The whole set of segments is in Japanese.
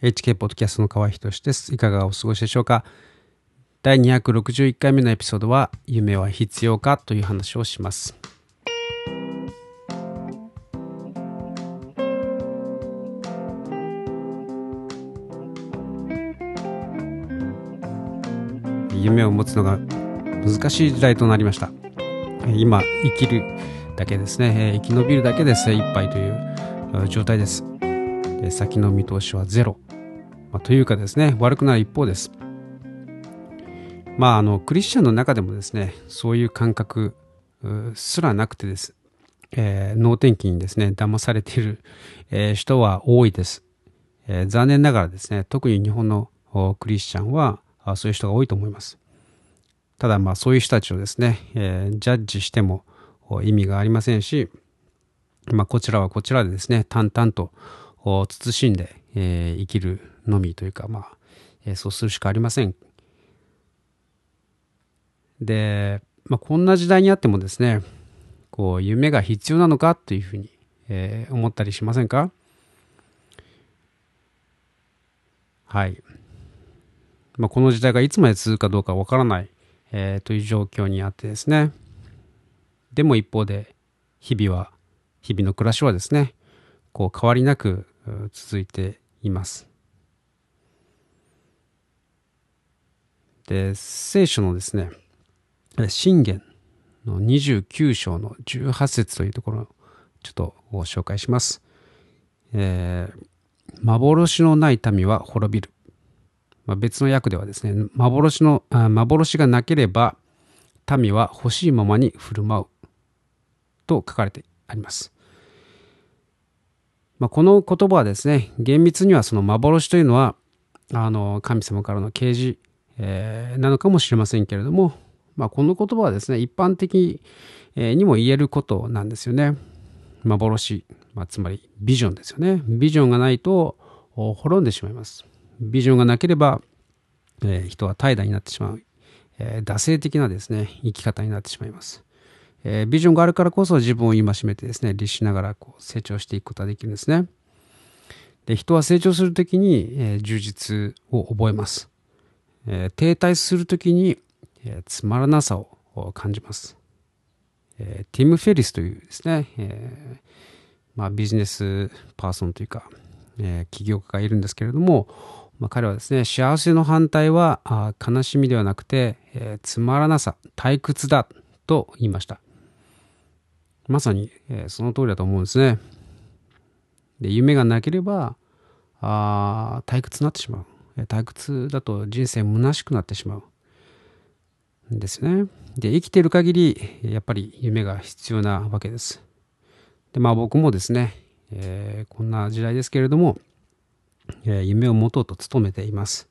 HK ポッドキャストの河合仁です。いかがお過ごしでしょうか？第261回目のエピソードは夢は必要かという話をします。夢を持つのが難しい時代となりました。今生きるだけですね、生き延びるだけで精一杯という状態です。で先の見通しはゼロ。まあ、というかですね、悪くなる一方です。まあ、あの、クリスチャンの中でもですね、そういう感覚すらなくてです。えー、脳天気にですね、騙されている、えー、人は多いです、えー、残念ながらですね、特に日本のクリスチャンはそういう人が多いと思います。ただまあそういう人たちをですね、え、ジャッジしても意味がありませんし、まあこちらはこちらでですね、淡々と慎んで、え、生きるのみというか、まあ、えー、そうするしかありません。で、まあこんな時代にあってもですね、こう夢が必要なのかというふうに、えー、思ったりしませんか？はい。まあ、この時代がいつまで続くかどうかわからない、えー、という状況にあってですね。でも一方で、日々は、日々の暮らしはですね、こう変わりなく続いています。で、聖書のですね、信玄の29章の18節というところをちょっとご紹介します。えー、幻のない民は滅びる。まあ、別の訳ではですね、幻のあ、幻がなければ民は欲しいままに振る舞うと書かれてあります。まあ、この言葉はですね、厳密にはその幻というのは、あの、神様からの啓示、えー、なのかもしれませんけれども、まあ、この言葉はですね、一般的にも言えることなんですよね。幻、まあ、つまりビジョンですよね。ビジョンがないと滅んでしまいます。ビジョンがなければ、えー、人は怠惰になってしまう、えー、惰性的なですね、生き方になってしまいます。えー、ビジョンがあるからこそ自分を戒めてですね、律しながらこう成長していくことができるんですね。で人は成長するときに、え、充実を覚えます。え、停滞するときに、え、つまらなさを感じます。え、ティム・フェリスというですね、えまあ、ビジネスパーソンというか、え、起業家がいるんですけれども、まあ、彼はですね、幸せの反対はあ悲しみではなくて、え、つまらなさ、退屈だと言いました。まさに、え、その通りだと思うんですね。で、夢がなければ、あ退屈になってしまう。退屈だと人生虚しくなってしまう。んですね。で、生きている限り、やっぱり夢が必要なわけです。で、まあ僕もですね、えー、こんな時代ですけれども、えー、夢を持とうと努めています。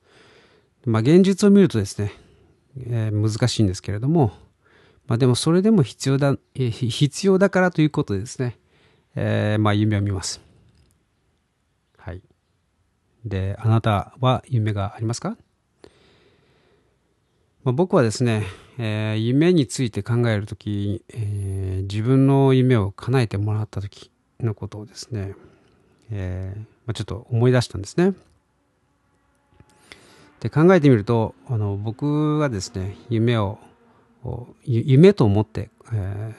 まあ、現実を見るとですね、えー、難しいんですけれども、まあ、でもそれでも必要だ、えー、必要だからということでですね、え、まあ、夢を見ます。で、あなたは夢がありますか、まあ、僕はですね、えー、夢について考えるとき、えー、自分の夢を叶えてもらったときのことをですね、えーまあ、ちょっと思い出したんですね。で考えてみるとあの僕がですね夢を夢と思って、え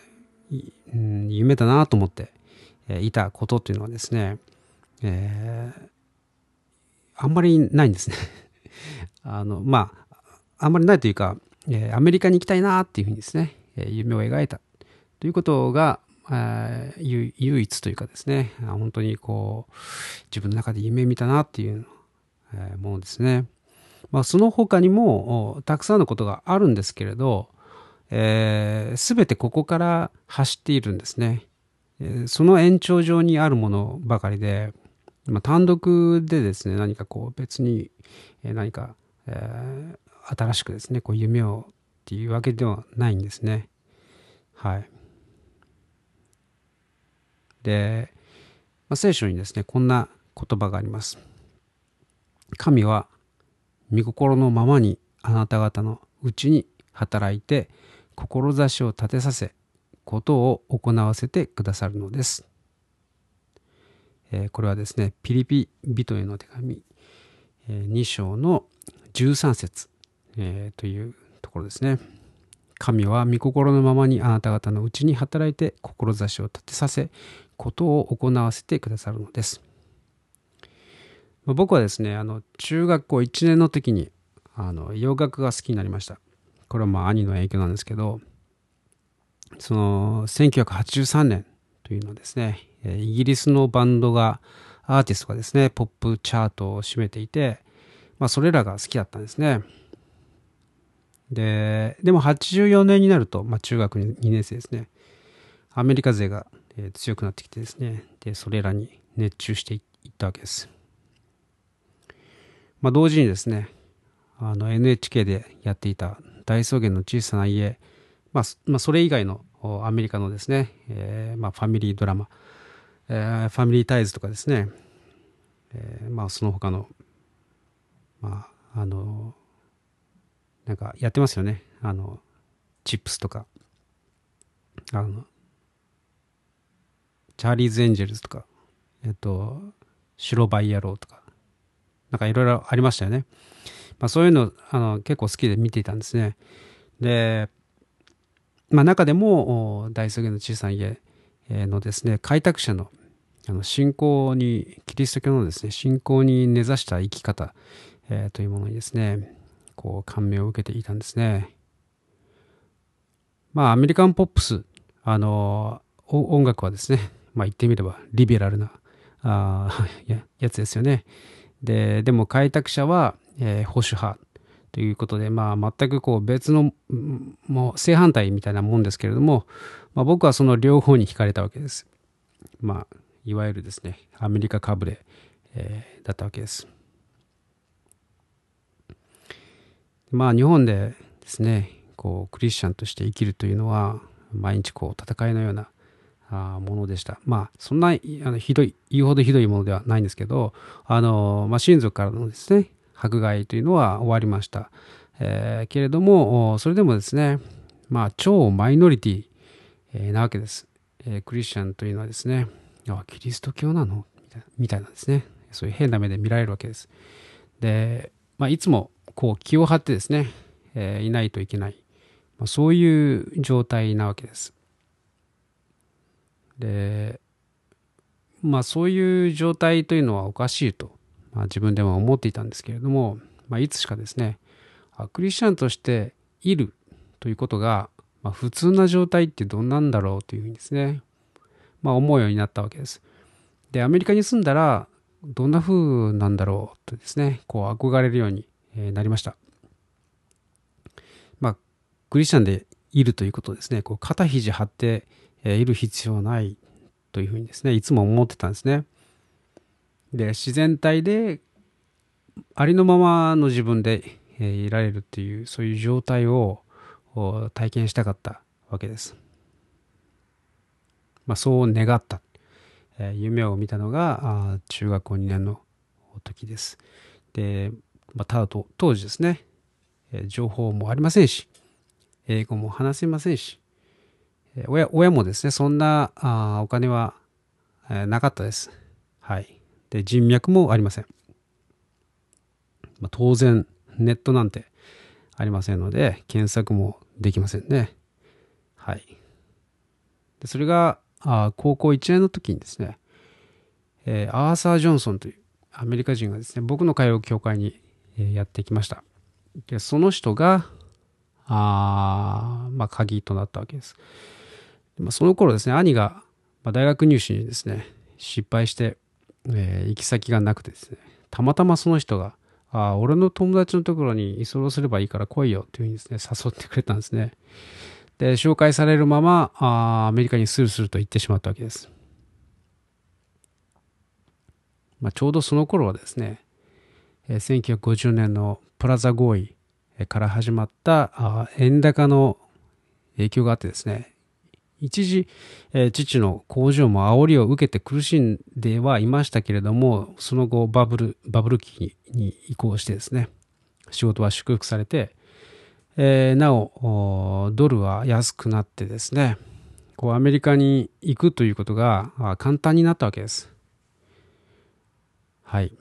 ー、夢だなと思って、いたことっていうのはですね、えー、あんまりないんですね あのまああんまりないというか、えー、アメリカに行きたいなっていうふうにですね、えー、夢を描いたということが、え、唯一というかですね、本当にこう、自分の中で夢見たなっていう、えものですね。まあ、その他にも、たくさんのことがあるんですけれど、す、えー、てここから走っているんですね。その延長上にあるものばかりで、まあ、単独でですね、何かこう別に、え何か、えー、新しくですね、こう夢をっていうわけではないんですね。はい。で、まあ、聖書にですね、こんな言葉があります。神は御心のままにあなた方のうちに働いて志を立てさせことを行わせてくださるのです。え、これはですね、ピリピ人への手紙、2章の13節、え、というところですね。神は御心のままにあなた方のうちに働いて志を立てさせ、ことを行わせてくださるのです。僕はですね、あの中学校1年の時にあの洋楽が好きになりました。これはまあ兄の影響なんですけど、その1983年というのですね、イギリスのバンドが、アーティストがですね、ポップチャートを占めていて、まあそれらが好きだったんですね。で、でも84年になると、まあ中学2年生ですね、アメリカ勢が強くなってきてですね、で、それらに熱中していったわけです。まあ同時にですね、あの NHK でやっていた大草原の小さな家、まあ、まあ、それ以外のアメリカのですね、えー、まあ、ファミリードラマ、えー、ファミリータイズとかですね、えー、まあその他の、まあ、あの、なんかやってますよね。あの、チップスとか、あの、チャーリーズ・エンジェルズとか、えっと、白バイ野郎とか、なんかいろいろありましたよね。まあそういうの、あの、結構好きで見ていたんですね。で、まあ中でも、大草原の小さな家のですね、開拓者のあの信仰に、キリスト教のですね、信仰に根ざした生き方、えー、というものにですね、こう感銘を受けていたんですね。まあアメリカンポップス、あの、音楽はですね、まあ言ってみればリベラルなあ ややつですよね。で、でも開拓者は、えー、保守派ということで、まあ、全くこう別の、もう正反対みたいなもんですけれども、まあ、僕はその両方に惹かれたわけです。まあ、いわゆるですね、アメリカかぶれ、えー、だったわけです。まあ、日本でですね、こう、クリスチャンとして生きるというのは、毎日こう、戦いのようなあものでした。まあ、そんなあのひどい、言うほどひどいものではないんですけど、あの、まあ、親族からのですね、迫害というのは終わりました。えー、けれども、それでもですね、まあ、超マイノリティ、なわけです、えー、クリスチャンというのはですね、あキリスト教なの？みたいなんですね。そういう変な目で見られるわけです。で、まあ、いつもこう気を張ってですね、えー、いないといけない。まあ、そういう状態なわけです。で、まあそういう状態というのはおかしいと、まあ、自分でも思っていたんですけれども、まあ、いつしかですね、クリスチャンとしているということが、まあ、普通な状態ってどんなんだろうというふうにですね、まあ、思うようになったわけです。で、アメリカに住んだら、どんな風なんだろうとですね、こう憧れるようになりました。まあ、クリスチャンでいるということですね、こう肩肘張っている必要ないというふうにですね、いつも思ってたんですね。で、自然体でありのままの自分でいられるっていう、そういう状態を体験したかったわけです。まあ、そう願った、えー、夢を見たのがあ中学校2年の時です。で、まあ、ただと当時ですね、えー、情報もありませんし、英語も話せませんし、えー、親親もですね、そんなあお金は、えー、なかったです。はい。で、人脈もありません。まあ、当然、ネットなんてありませんので、検索もできませんね。はい。でそれが、あ高校1年の時にですね、えー、アーサー・ジョンソンというアメリカ人がですね、僕の通う教会に、やってきました。でその人が、あまあ、鍵となったわけです。まあ、その頃ですね、兄が、大学入試にですね、失敗して、えー、行き先がなくてですね、たまたまその人が、あ俺の友達のところに居候すればいいから来いよというふうにですね、誘ってくれたんですね。で、紹介されるまま、あアメリカにスルスルと行ってしまったわけです。まあ、ちょうどその頃はですね、1950年のプラザ合意から始まった円高の影響があってですね、一時、え父の工場も煽りを受けて苦しんではいましたけれども、その後バブル、バブル期に移行してですね、仕事は祝福されて、えー、なお、ドルは安くなってですね、こうアメリカに行くということが簡単になったわけです。はい。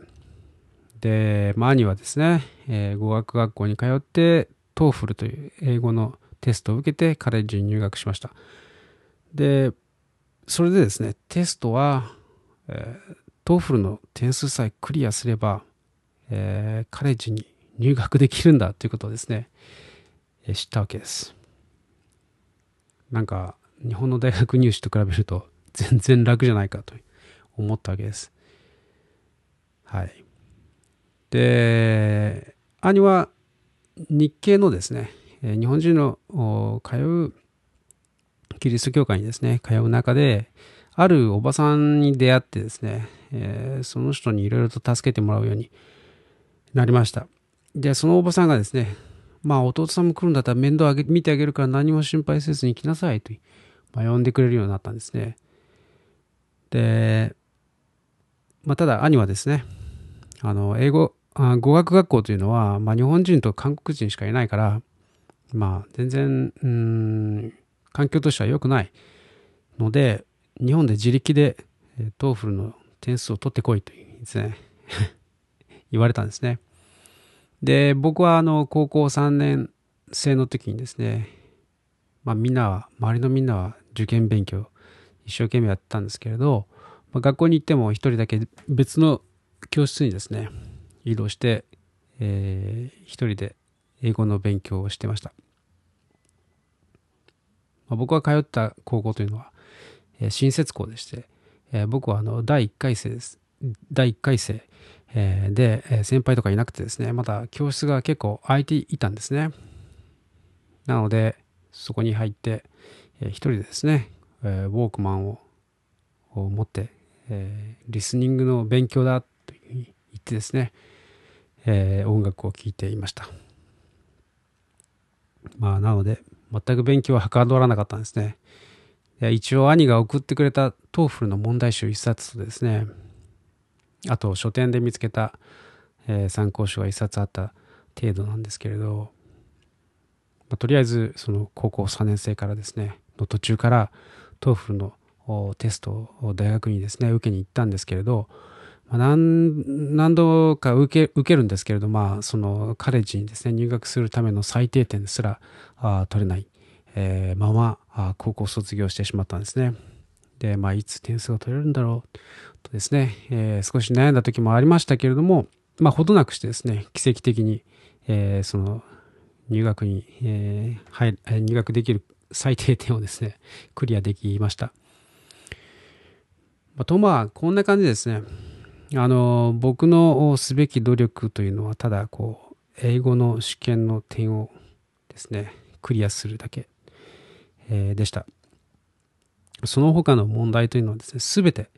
で、まあ、兄はですね、えー語学学校に通って、 TOEFL という英語のテストを受けてカレッジに入学しました。で、それでですね、テストは、えー、 TOEFL の点数さえクリアすれば、えー、カレッジに入学できるんだということですね、知ったわけです。なんか、日本の大学入試と比べると全然楽じゃないかと思ったわけです。はい。で、兄は日系のですね、日本人の通うキリスト教会にですね、通う中で、あるおばさんに出会ってですね、え、その人にいろいろと助けてもらうようになりました。で、そのおばさんがですね、まあ弟さんも来るんだったら面倒見てあげるから何も心配せずに来なさいと、まあ、呼んでくれるようになったんですね。で、まあ、ただ兄はですね、あの、英語、あ語学学校というのは、まあ、日本人と韓国人しかいないから、まあ、全然、うん、環境としては良くないので、日本で自力で、 TOEFL の点数を取ってこいというですね、言われたんですね。で、僕はあの、高校3年生の時にですね、まあみんなは、周りのみんなは受験勉強一生懸命やってたんですけれど、まあ、学校に行っても一人だけ別の教室にですね、移動して、えー、一人で英語の勉強をしてました。まあ、僕が通った高校というのは、えー、新設校でして、えー、僕はあの第1回生です。第1回生、えー、で、先輩とかいなくてですね、まだ教室が結構空いていたんですね。なので、そこに入って、えー、一人でですね、えー、ウォークマンを持って、えー、リスニングの勉強だと言ってですね、えー、音楽を聴いていました。まあ、なので、全く勉強ははかどらなかったんですね。一応兄が送ってくれた TOEFL の問題集一冊とですね、あと書店で見つけた、えー、参考書が一冊あった程度なんですけれど、まあ、とりあえずその高校3年生からですね、の途中から TOEFL のテストを大学にですね、受けに行ったんですけれど、まあ、何何度か受け受けるんですけれど、まあ、そのカレッジにですね、入学するための最低点すらあ取れない、えー、ままあ高校卒業してしまったんですね。で、まあ、いつ点数が取れるんだろうとですね、えー、少し悩んだ時もありましたけれども、まあ、ほどなくしてですね、奇跡的に、えー、その入学に、えー、入入学できる最低点をですね、クリアできました。まとまあ、こんな感じですね。あの、僕のすべき努力というのは、ただ、こう、英語の試験の点をですね、クリアするだけ、えー、でした。その他の問題というのはですね、すべて、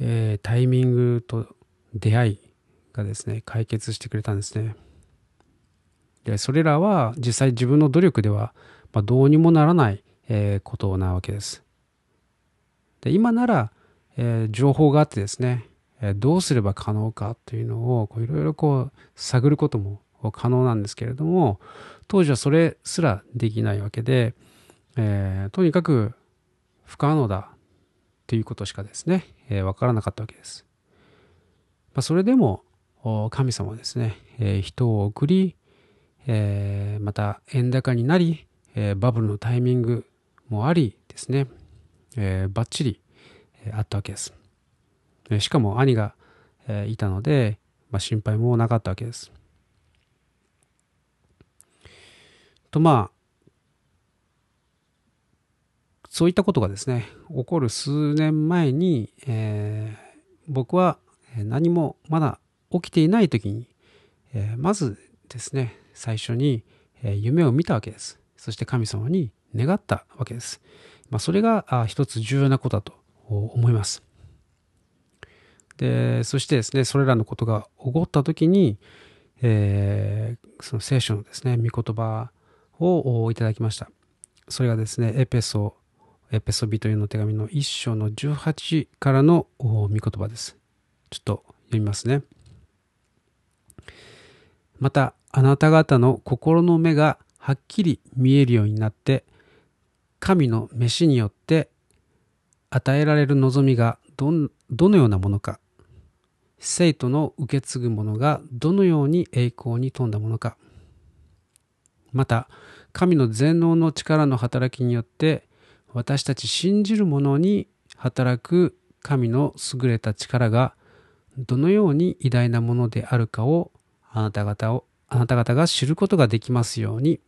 えー、タイミングと出会いがですね、解決してくれたんですね。で、それらは実際自分の努力では、まあ、どうにもならない、えー、ことなわけです。で今なら、えー、情報があってですね、え、どうすれば可能かというのをいろいろこう探ることも可能なんですけれども当時はそれすらできないわけで、えー、とにかく不可能だということしかですね、えー、分からなかったわけです。まあ、それでも神様はですね、えー、人を送り、えー、また円高になり、え、バブルのタイミングもありですね、えー、バッチリ、え、あったわけです。え、しかも兄が、え、いたので、まあ、心配もなかったわけです。とまあそういったことがですね起こる数年前に、えー、僕は何もまだ起きていない時に、えー、まずですね最初に、え、夢を見たわけです。そして神様に願ったわけです。まあ、それが一つ重要なことだと思います。で、そしてですね、それらのことが起こった時に、えー、その聖書のですね、御言葉をいただきました。それがですね、エペソ、ペソビというの手紙の一章の18からの御言葉です。ちょっと読みますね。また、あなた方の心の目がはっきり見えるようになって神の飯によって与えられる望みがどどのようなものか生徒の受け継ぐものがどのように栄光に富んだものかまた神の全能の力の働きによって私たち信じる者に働く神の優れた力がどのように偉大なものであるかをあなた方をあなた方が知ることができますように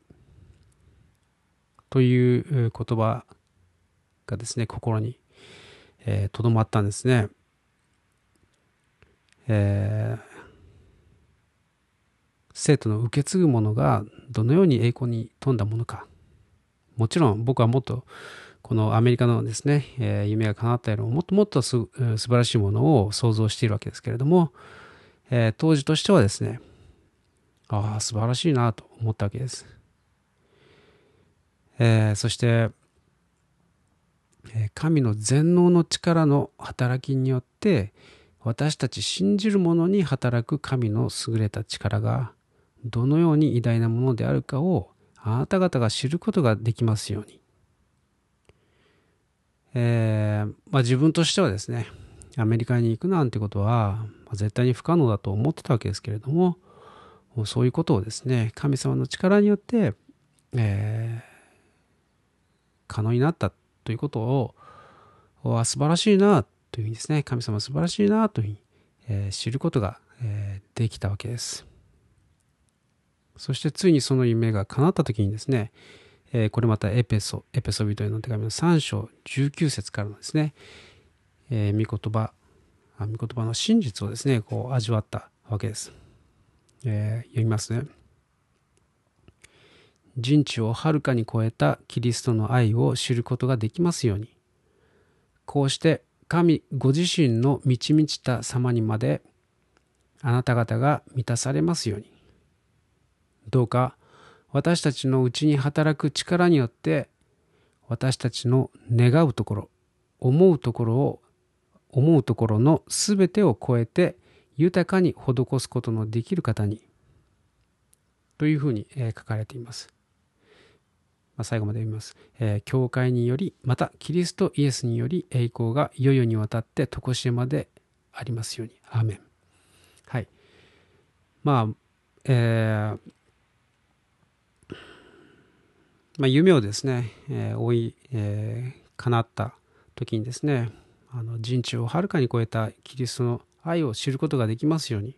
という言葉がですね心にとど、えー、まったんですね。えー、生徒の受け継ぐものがどのように栄光に富んだものかもちろん僕はもっとこのアメリカのですね、えー、夢が叶ったよりももっともっとす素晴らしいものを想像しているわけですけれども、えー、当時としてはですねああ素晴らしいなと思ったわけです、えー、そしてえ神の全能の力の働きによって私たち信じる者に働く神の優れた力がどのように偉大なものであるかをあなた方が知ることができますように。えー、まあ、自分としてはですねアメリカに行くなんてことは、絶対に不可能だと思ってたわけですけれどもそういうことをですね神様の力によって、えー、可能になったということを素晴らしいなというふうにですね神様素晴らしいなというふうに、えー、知ることが、えー、できたわけです。そしてついにその夢が叶った時にですね、えー、これまたエペソ、エペソビトへの手紙の3章19節からのですね、えー、御言葉、御言葉の真実をですね、こう味わったわけです。えー、読みますね。人知をはるかに超えたキリストの愛を知ることができますように。こうして神ご自身の満ち満ちた様にまであなた方が満たされますように。どうか私たちのうちに働く力によって私たちの願うところ思うところを思うところの全てを超えて豊かに施すことのできる方にというふうに書かれています。ま、最後まで読みます、え。教会によりまたキリストイエスにより栄光がいよいよにわたって常しえまでありますように。アーメン。はい。まあ、えー、まあ、夢をですね、えー、追い、えー、叶った時にですね、あの人知をはるかに超えたキリストの愛を知ることができますように、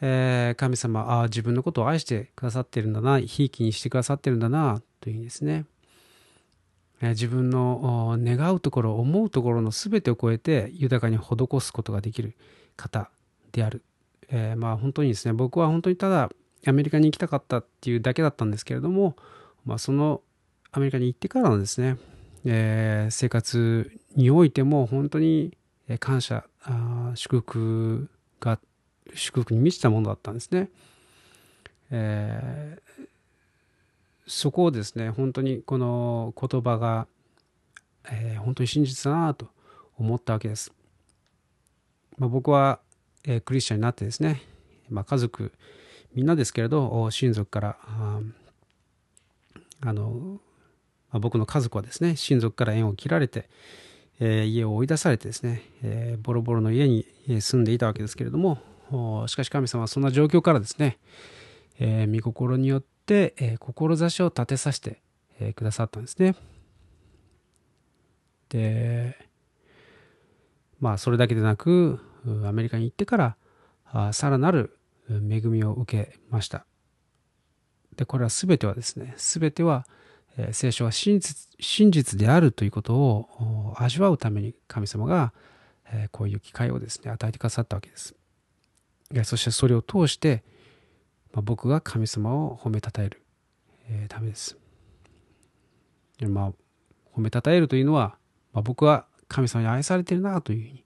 えー、神様ああ自分のことを愛してくださってるんだなひいきにしてくださってるんだなというふうにですね、え、自分の願うところ思うところの全てを超えて豊かに施すことができる方である、え、まあ本当にですね僕は本当にただアメリカに行きたかったっていうだけだったんですけれどもまあ、そのアメリカに行ってからのですね、えー、生活においても本当に感謝祝福が祝福に満ちたものだったんですね。えー、そこをですね本当にこの言葉が、えー、本当に真実だなと思ったわけです。まあ、僕は、えー、クリスチャンになってですね、まあ、家族みんなですけれど親族からあの、まあ、僕の家族はですね親族から縁を切られて、えー、家を追い出されてですね、えー、ボロボロの家に住んでいたわけですけれどもしかし神様はそんな状況からですね、えー、御心によって、え、志を立てさせて、え、くださったんですね。でまあそれだけでなくアメリカに行ってからさらなる恵みを受けました。で、これは全てはですね、全ては、えー、聖書は真実真実であるということを味わうために神様が、えー、こういう機会をですね、与えてくださったわけです。そしてそれを通して、まあ、僕が神様を褒めたたえる、えー、ためです。まあ、褒めたたえるというのは、まあ、僕は神様に愛されてるなというふうに、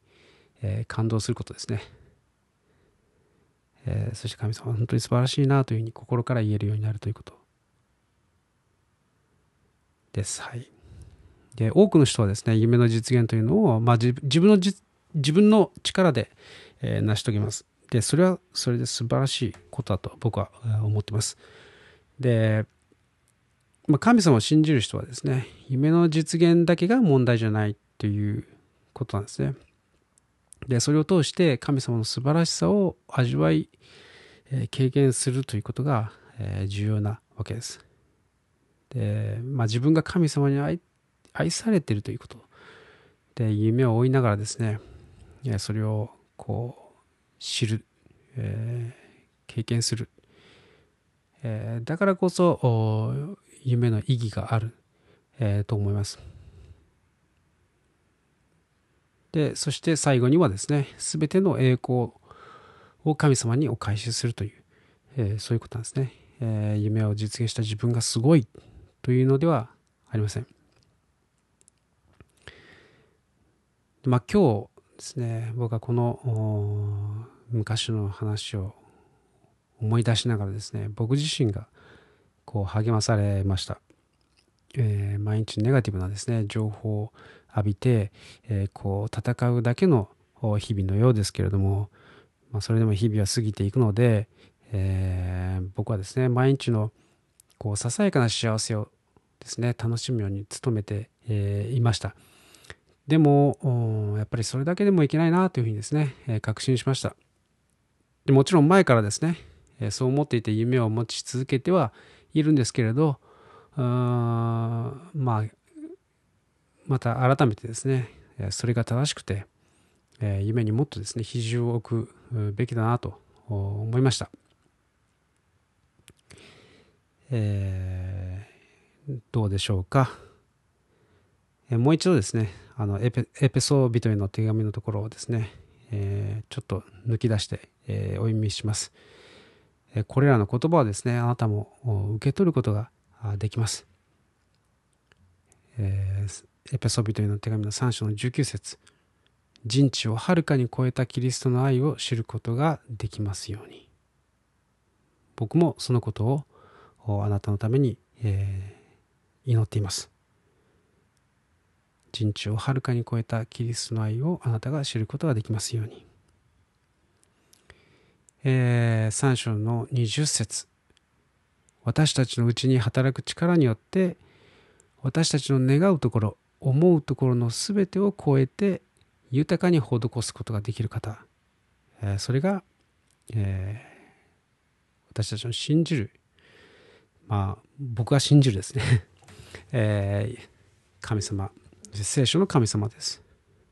えー、感動することですね。えー、そして神様は本当に素晴らしいなというふうに心から言えるようになるということです。はい。で、多くの人はですね、夢の実現というのを、まあ、自分の自分の力で、えー、成し遂げます。で、それはそれで素晴らしいことだと僕は思ってます。で、まあ、神様を信じる人はですね、夢の実現だけが問題じゃないということなんですね。でそれを通して神様の素晴らしさを味わい、え、経験するということが、え、重要なわけです。で、まあ、自分が神様に愛愛されているということで夢を追いながらですねそれをこう知る、えー、経験する、えー、だからこそ夢の意義がある、えー、と思います。でそして最後にはですね全ての栄光を神様にお返しするという、えー、そういうことなんですね、えー、夢を実現した自分がすごいというのではありません。まあ今日ですね僕はこの昔の話を思い出しながらですね僕自身がこう励まされました、えー、毎日ネガティブなですね情報浴びて、えー、こう戦うだけの日々のようですけれども、まあ、それでも日々は過ぎていくので、えー、僕はですね毎日のこうささやかな幸せをですね楽しむように努めて、えー、いました。でもやっぱりそれだけでもいけないなというふうにですね、えー、確信しました。でもちろん前からですね、えー、そう思っていて夢を持ち続けてはいるんですけれどまあまた改めてですねそれが正しくて夢にもっとですね比重を置くべきだなと思いました、えー、どうでしょうか。もう一度ですねあのエペエペソビトへの手紙のところをですね、えー、ちょっと抜き出して、えー、お読みします。これらの言葉をですねあなたも受け取ることができます、えーエペソビトへの手紙の3章の19節。人知をはるかに超えたキリストの愛を知ることができますように。僕もそのことをあなたのために、えー、祈っています。人知をはるかに超えたキリストの愛をあなたが知ることができますように、えー、3章の20節。私たちのうちに働く力によって私たちの願うところ思うところの全てを超えて豊かに施すことができる方、え、それが、えー、私たちの信じる。まあ僕が信じるですね、えー、神様。聖書の神様です。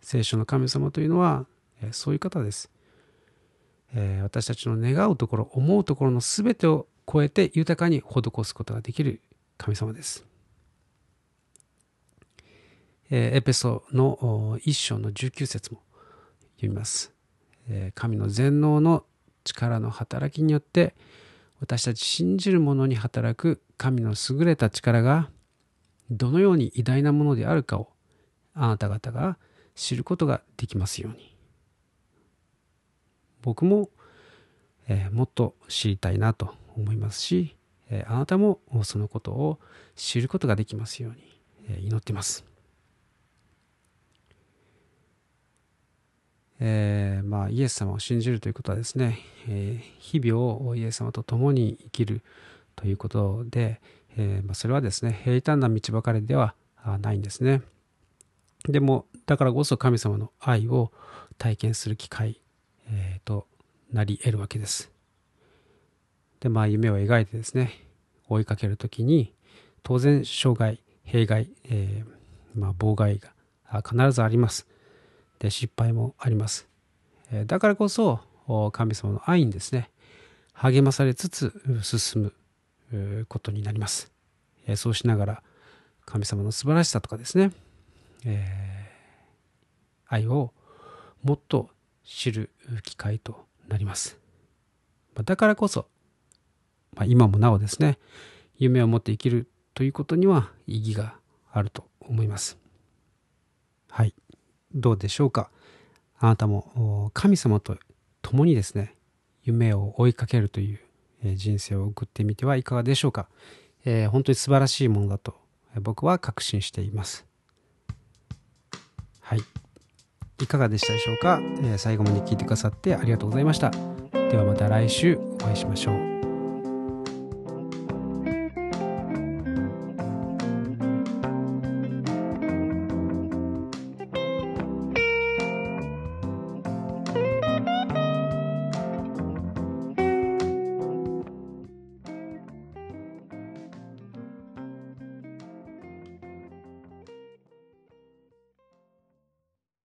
聖書の神様というのは、え、そういう方です、え、私たちの願うところ思うところの全てを超えて豊かに施すことができる神様です。エペソの一章の19節も読みます。神の全能の力の働きによって私たち信じる者に働く神の優れた力がどのように偉大なものであるかをあなた方が知ることができますように僕も、えー、もっと知りたいなと思いますし、えー、あなたもそのことを知ることができますように、えー、祈っています。えー、まあ、イエス様を信じるということはですね、えー、日々をイエス様と共に生きるということで、えー、まあ、それはですね平坦な道ばかりではないんですね。でもだからこそ神様の愛を体験する機会、えとなり得るわけです。でまあ夢を描いてですね追いかける時に当然障害弊害、えまあ、妨害が必ずあります。で失敗もあります。だからこそ神様の愛にですね励まされつつ進むことになります。そうしながら神様の素晴らしさとかですね、えー、愛をもっと知る機会となります。だからこそ、まあ、今もなおですね夢を持って生きるということには意義があると思います。どうでしょうか？あなたも神様と共にですね夢を追いかけるという人生を送ってみてはいかがでしょうか、えー、本当に素晴らしいものだと僕は確信しています。はい。いかがでしたでしょうか、え、最後まで聞いてくださってありがとうございました。ではまた来週お会いしましょう。